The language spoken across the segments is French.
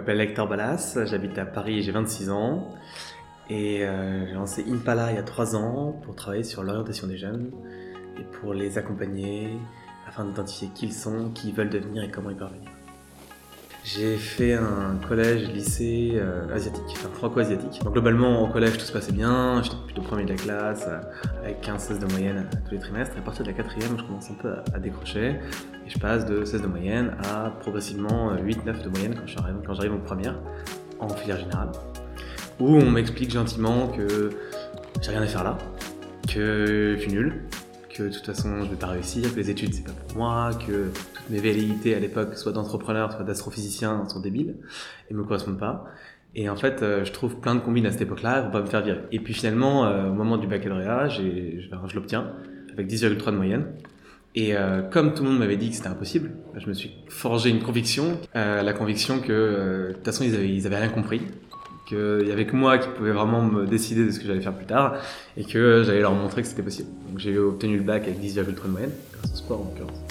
m'appelle Hector Ballas, j'habite à Paris j'ai 26 ans. Et euh, j'ai lancé Impala il y a 3 ans pour travailler sur l'orientation des jeunes et pour les accompagner afin d'identifier qui ils sont, qui ils veulent devenir et comment y parvenir. J'ai fait un collège, lycée euh, asiatique, enfin franco-asiatique. Globalement, au collège, tout se passait bien, j'étais plutôt premier de la classe, euh, avec 15-16 de moyenne tous les trimestres. Et à partir de la quatrième, je commence un peu à, décrocher, et je passe de 16 de moyenne à progressivement 8-9 de moyenne quand j'arrive, quand j'arrive en première, en filière générale, où on m'explique gentiment que j'ai rien à faire là, que je suis nul, que de toute façon je vais pas réussir, que les études c'est pas pour moi, que mes velléités à l'époque, soit d'entrepreneur, soit d'astrophysicien, sont débiles et me correspondent pas. Et en fait, euh, je trouve plein de combines à cette époque-là pour pas me faire virer. Et puis finalement, euh, au moment du baccalauréat, je, l'obtiens avec 10,3 de moyenne. Et euh, comme tout le monde m'avait dit que c'était impossible, je me suis forgé une conviction, la conviction que de toute façon ils avaient, rien compris, qu'il y avait que moi qui pouvais vraiment me décider de ce que j'allais faire plus tard et que j'allais leur montrer que c'était possible. Donc j'ai obtenu le bac avec 10,3 de moyenne, grâce au sport en.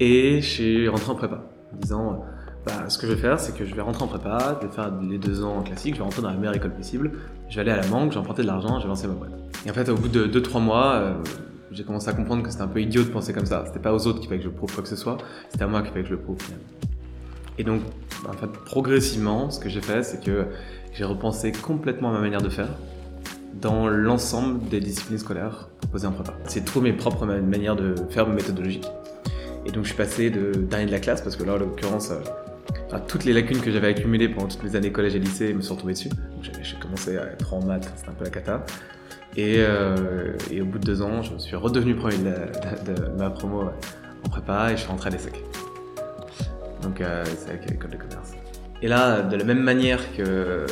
Et je suis rentré en prépa en disant bah, ce que je vais faire, c'est que je vais rentrer en prépa, je vais faire les deux ans classiques, je vais rentrer dans la meilleure école possible, je vais aller à la banque, j'ai emprunté de l'argent, j'ai lancé ma boîte. Et en fait, au bout de 2-3 mois, euh, j'ai commencé à comprendre que c'était un peu idiot de penser comme ça. C'était pas aux autres qu'il fallait que je prouve quoi que ce soit, c'était à moi qu'il fallait que je le prouve finalement. Et donc, en fait, progressivement, ce que j'ai fait, c'est que j'ai repensé complètement ma manière de faire dans l'ensemble des disciplines scolaires proposées en prépa. C'est trop mes propres manières de faire méthodologiques. Et donc je suis passé de dernier de la classe, parce que là, en l'occurrence, euh, toutes les lacunes que j'avais accumulées pendant toutes mes années collège et lycée me sont retombées dessus. Donc j'ai commencé à être en maths, c'était un peu la cata. Et, euh, et, au bout de deux ans, je suis redevenu premier de, ma promo en prépa et je suis rentré à l'ESSEC. Donc euh, c'est avec l'école de commerce. Et là, de la même manière que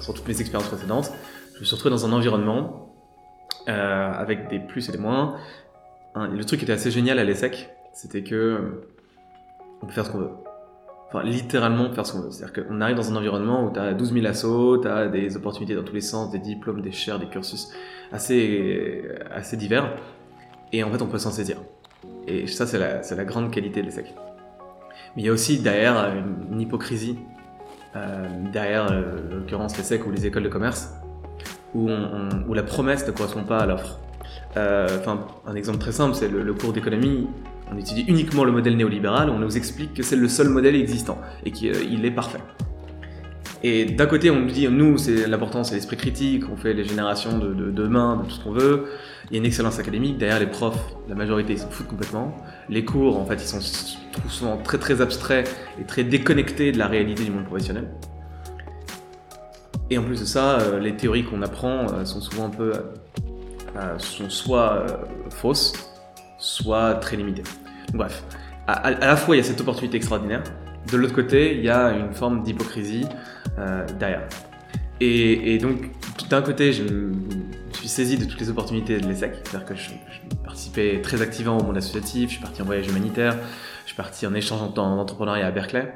sur toutes mes expériences précédentes, je me suis retrouvé dans un environnement euh, avec des plus et des moins. le truc était assez génial à l'ESSEC, c'était que euh, on peut faire ce qu'on veut. Enfin, littéralement faire ce qu'on veut. C'est-à-dire qu'on arrive dans un environnement où tu as 12 000 assos, tu as des opportunités dans tous les sens, des diplômes, des chaires, des cursus assez, assez divers. Et en fait, on peut s'en saisir. Et ça, c'est la, la grande qualité de l'ESSEC. Mais il y a aussi derrière une, hypocrisie, euh, derrière euh, l'occurrence les SEC ou les écoles de commerce, où, où la promesse ne correspond pas à l'offre. Euh, un exemple très simple, c'est le, cours d'économie. On étudie uniquement le modèle néolibéral, on nous explique que c'est le seul modèle existant et qu'il est parfait. Et d'un côté, on nous dit, nous, c'est l'important, c'est l'esprit critique, on fait les générations de, de demain, de tout ce qu'on veut. Il y a une excellence académique. Derrière, les profs, la majorité, ils s'en foutent complètement. Les cours, en fait, ils sont souvent très très abstraits et très déconnectés de la réalité du monde professionnel. Et en plus de ça, euh, les théories qu'on apprend euh, sont souvent un peu, euh, sont soit fausses, soit très limitées. bref, à, la fois il y a cette opportunité extraordinaire, de l'autre côté il y a une forme d'hypocrisie derrière. Et, donc d'un côté je me suis saisi de toutes les opportunités de l'ESSEC, c'est-à-dire que je, je, participais très activement au monde associatif, je suis parti en voyage humanitaire, je suis parti en échange en entrepreneuriat à Berkeley,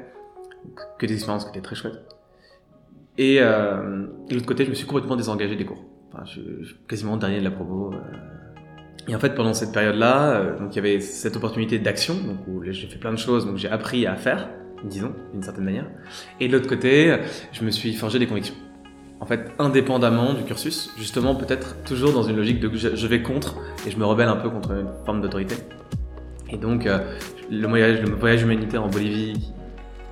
que des expériences qui étaient très chouettes. Et, euh, de l'autre côté, je me suis complètement désengagé des cours. Enfin, je, quasiment dernier de la promo. Euh. Et en fait, pendant cette période-là, euh, donc il y avait cette opportunité d'action, donc où j'ai fait plein de choses, donc j'ai appris à faire, disons, d'une certaine manière. Et de l'autre côté, je me suis forgé des convictions. En fait, indépendamment du cursus, justement, peut-être toujours dans une logique de je vais contre et je me rebelle un peu contre une forme d'autorité. Et donc, euh, le voyage, le voyage humanitaire en Bolivie,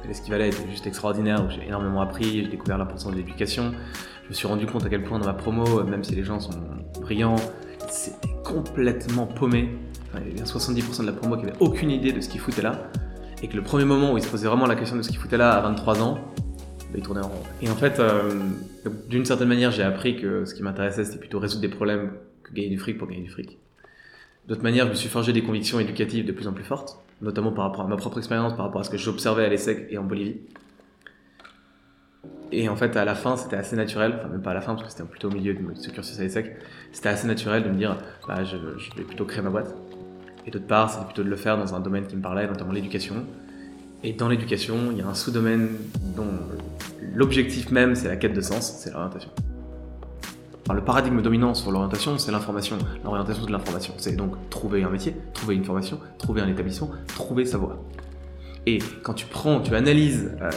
l'esquivalet était juste extraordinaire, où j'ai énormément appris, j'ai découvert l'importance de l'éducation. Je me suis rendu compte à quel point dans ma promo, même si les gens sont brillants, complètement paumé. il y avait 70% de la promo qui avait aucune idée de ce qu'ils foutaient là. Et que le premier moment où ils se posaient vraiment la question de ce qu'ils foutaient là à 23 ans, bah, ils tournaient en rond. Et en fait, euh, d'une certaine manière, j'ai appris que ce qui m'intéressait, c'était plutôt résoudre des problèmes que gagner du fric pour gagner du fric. D'autre manière, je me suis forgé des convictions éducatives de plus en plus fortes, notamment par rapport à ma propre expérience, par rapport à ce que j'observais à l'ESSEC et en Bolivie. Et en fait, à la fin, c'était assez naturel, enfin même pas à la fin, parce que c'était plutôt au milieu de ce cursus à l'ESSEC, c'était assez naturel de me dire, bah, je, vais plutôt créer ma boîte. Et d'autre part, c'était plutôt de le faire dans un domaine qui me parlait, notamment l'éducation. Et dans l'éducation, il y a un sous-domaine dont l'objectif même, c'est la quête de sens, c'est l'orientation le paradigme dominant sur l'orientation, c'est l'information. L'orientation, de l'information. C'est donc trouver un métier, trouver une formation, trouver un établissement, trouver sa voie. Et quand tu prends, tu analyses euh,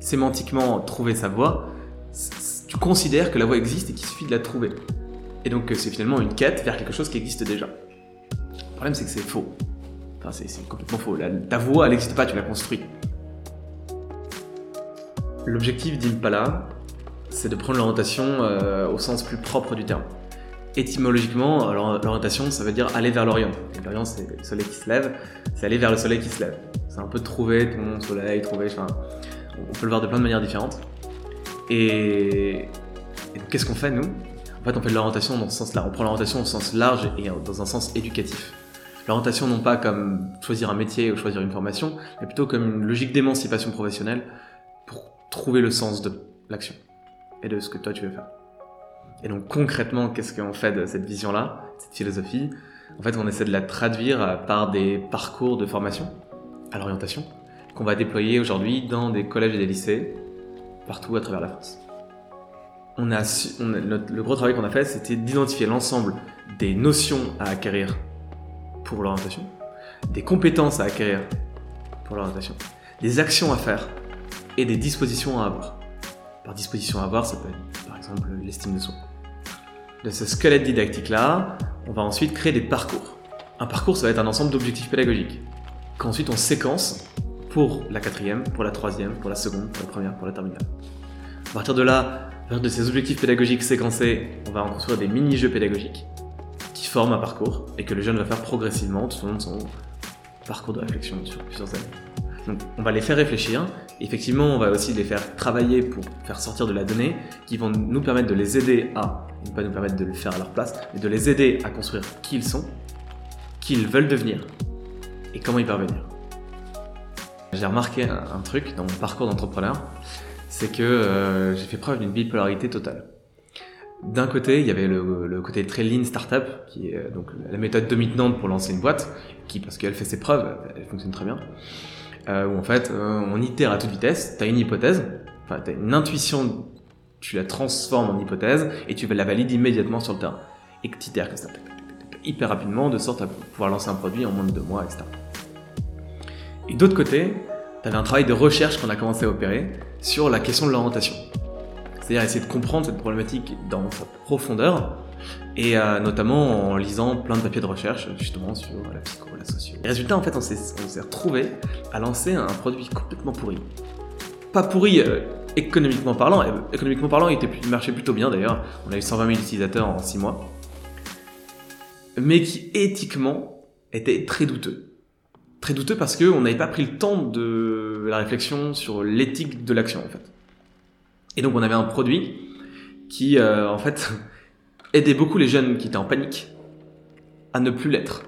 sémantiquement trouver sa voie, tu considères que la voie existe et qu'il suffit de la trouver. Et donc c'est finalement une quête vers quelque chose qui existe déjà. Le problème c'est que c'est faux. Enfin c'est complètement faux. ta voie elle n'existe pas, tu l'as construite. L'objectif d'Impala, c'est de prendre l'orientation euh, au sens plus propre du terme. Étymologiquement, l'orientation, ça veut dire aller vers l'Orient. L'Orient, c'est le soleil qui se lève, c'est aller vers le soleil qui se lève. C'est un peu trouver ton soleil, trouver. Enfin, on peut le voir de plein de manières différentes. Et, qu'est-ce qu'on fait, nous? En fait, on fait de l'orientation dans ce sens-là. On prend l'orientation au sens large et dans un sens éducatif. L'orientation, non pas comme choisir un métier ou choisir une formation, mais plutôt comme une logique d'émancipation professionnelle pour trouver le sens de l'action et de ce que toi tu veux faire. Et donc concrètement, qu'est-ce qu'on fait de cette vision-là, cette philosophie? En fait, on essaie de la traduire par des parcours de formation à l'orientation qu'on va déployer aujourd'hui dans des collèges et des lycées partout à travers la France. On a, le gros travail qu'on a fait, c'était d'identifier l'ensemble des notions à acquérir pour l'orientation, des compétences à acquérir pour l'orientation, des actions à faire et des dispositions à avoir. Par disposition à avoir, ça peut être par exemple l'estime de soi. De ce squelette didactique-là, on va ensuite créer des parcours. Un parcours, ça va être un ensemble d'objectifs pédagogiques qu'ensuite on séquence pour la quatrième, pour la troisième, pour la seconde, pour la première, pour la terminale. À partir de là, partir de ces objectifs pédagogiques séquencés, on va en construire des mini-jeux pédagogiques qui forment un parcours et que le jeune va faire progressivement tout au long de son parcours de réflexion sur plusieurs années. Donc on va les faire réfléchir, effectivement on va aussi les faire travailler pour faire sortir de la donnée qui vont nous permettre de les aider à, ne pas nous permettre de le faire à leur place, mais de les aider à construire qui ils sont, qui ils veulent devenir et comment y parvenir. J'ai remarqué un, truc dans mon parcours d'entrepreneur, c'est que euh, j'ai fait preuve d'une bipolarité totale. D'un côté, il y avait le, côté très lean startup, qui est euh, donc la méthode dominante pour lancer une boîte, qui parce qu'elle fait ses preuves, elle fonctionne très bien. Euh, où en fait, on itère à toute vitesse. T'as une hypothèse, enfin t'as une intuition, tu la transformes en hypothèse et tu la valides immédiatement sur le terrain. Et que tu itères comme ça, hyper rapidement, de sorte à pouvoir lancer un produit en moins de deux mois, etc. Et d'autre côté, tu avais un travail de recherche qu'on a commencé à opérer sur la question de l'orientation. C'est-à-dire essayer de comprendre cette problématique dans sa profondeur, et euh, notamment en lisant plein de papiers de recherche justement sur la psycho, la socio. Et résultat, en fait, on s'est retrouvé à lancer un produit complètement pourri. Pas pourri euh, économiquement parlant, économiquement parlant, il, était, il marchait plutôt bien d'ailleurs. On a eu 120 000 utilisateurs en 6 mois. Mais qui éthiquement était très douteux très douteux parce qu'on n'avait pas pris le temps de la réflexion sur l'éthique de l'action en fait. Et donc on avait un produit qui euh, en fait aidait beaucoup les jeunes qui étaient en panique à ne plus l'être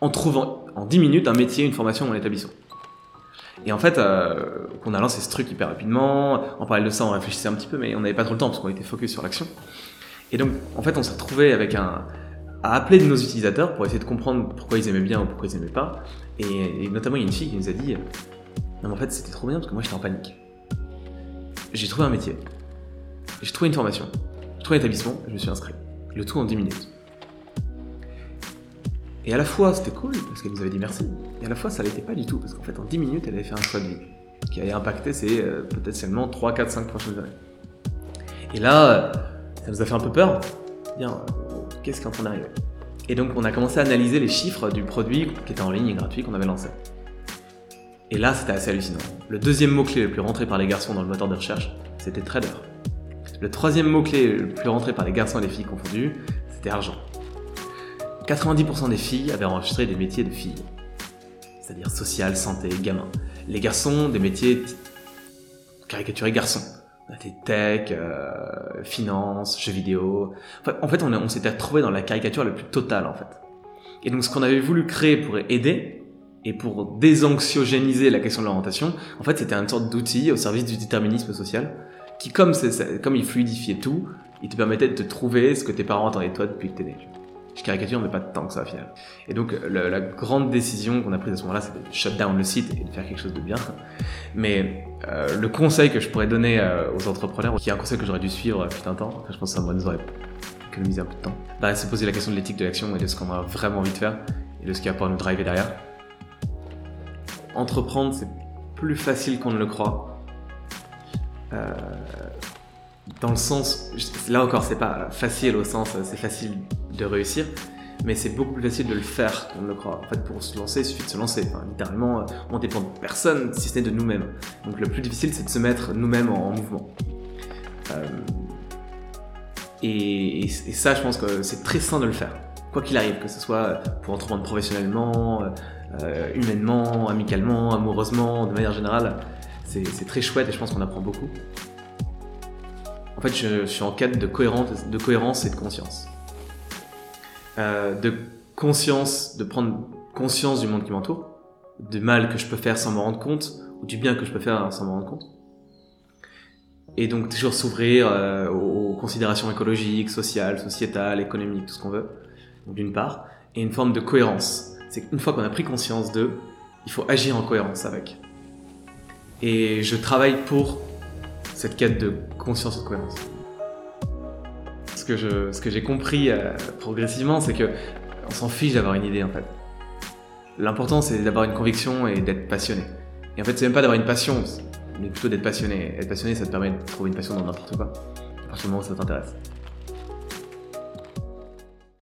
en trouvant en 10 minutes un métier, une formation dans l'établissement. Et en fait, euh, on a lancé ce truc hyper rapidement. En parallèle de ça, on réfléchissait un petit peu, mais on n'avait pas trop le temps parce qu'on était focus sur l'action. Et donc, en fait, on s'est retrouvé avec un, à appeler nos utilisateurs pour essayer de comprendre pourquoi ils aimaient bien ou pourquoi ils aimaient pas. Et, notamment, il y a une fille qui nous a dit Non, mais en fait, c'était trop bien parce que moi j'étais en panique. J'ai trouvé un métier, j'ai trouvé une formation, j'ai trouvé un établissement, je me suis inscrit. Le tout en 10 minutes. Et à la fois, c'était cool parce qu'elle nous avait dit merci, et à la fois, ça l'était pas du tout parce qu'en fait, en 10 minutes, elle avait fait un choix de vie qui allait impacter ses euh, peut-être seulement 3, 4, 5 prochaines années. Et là, ça nous a fait un peu peur. Bien, qu'est-ce qui est en train d'arriver? Et donc on a commencé à analyser les chiffres du produit qui était en ligne et gratuit qu'on avait lancé. Et là, c'était assez hallucinant. Le deuxième mot-clé le plus rentré par les garçons dans le moteur de recherche, c'était trader. Le troisième mot-clé le plus rentré par les garçons et les filles confondus, c'était argent. 90% des filles avaient enregistré des métiers de filles, c'est-à-dire social, santé, gamin. Les garçons, des métiers caricaturés garçons des tech, euh, finance, jeux vidéo. en fait, on, s'était retrouvé dans la caricature la plus totale, en fait. Et donc, ce qu'on avait voulu créer pour aider et pour désanxiogéniser la question de l'orientation, en fait, c'était une sorte d'outil au service du déterminisme social qui, comme, comme il fluidifiait tout, il te permettait de te trouver ce que tes parents attendaient de toi depuis que t'es né. Je caricature, mais pas de temps que ça, au final. Et donc, la grande décision qu'on a prise à ce moment-là, c'est de shut down le site et de faire quelque chose de bien. Mais euh, le conseil que je pourrais donner euh, aux entrepreneurs, qui est un conseil que j'aurais dû suivre depuis un temps, je pense que ça nous aurait économisé un peu de temps, bah, c'est poser la question de l'éthique de l'action et de ce qu'on a vraiment envie de faire et de ce qui va pouvoir nous driver derrière. Entreprendre, c'est plus facile qu'on ne le croit. Euh, dans le sens, là encore, c'est pas facile au sens, c'est facile de réussir, mais c'est beaucoup plus facile de le faire qu'on le croit. En fait, pour se lancer, il suffit de se lancer. littéralement, on dépend de personne si ce n'est de nous-mêmes. Donc le plus difficile, c'est de se mettre nous-mêmes en, mouvement. Euh, et, ça, je pense que c'est très sain de le faire, quoi qu'il arrive, que ce soit pour entreprendre professionnellement, euh, humainement, amicalement, amoureusement, de manière générale. C'est très chouette et je pense qu'on apprend beaucoup. Fait, je, suis en quête de cohérence, de cohérence et de conscience. Euh, de conscience, de prendre conscience du monde qui m'entoure, du mal que je peux faire sans m'en rendre compte, ou du bien que je peux faire sans m'en rendre compte. Et donc toujours s'ouvrir euh, aux considérations écologiques, sociales, sociétales, économiques, tout ce qu'on veut, d'une part, et une forme de cohérence. C'est qu'une fois qu'on a pris conscience d'eux, il faut agir en cohérence avec. Et je travaille pour cette quête de conscience et de cohérence. Ce que, je, ce que j'ai compris euh, progressivement, c'est que on s'en fiche d'avoir une idée en fait. L'important c'est d'avoir une conviction et d'être passionné. Et en fait, c'est même pas d'avoir une passion, mais plutôt d'être passionné. Être passionné, ça te permet de trouver une passion dans n'importe quoi, à partir du moment où ça t'intéresse.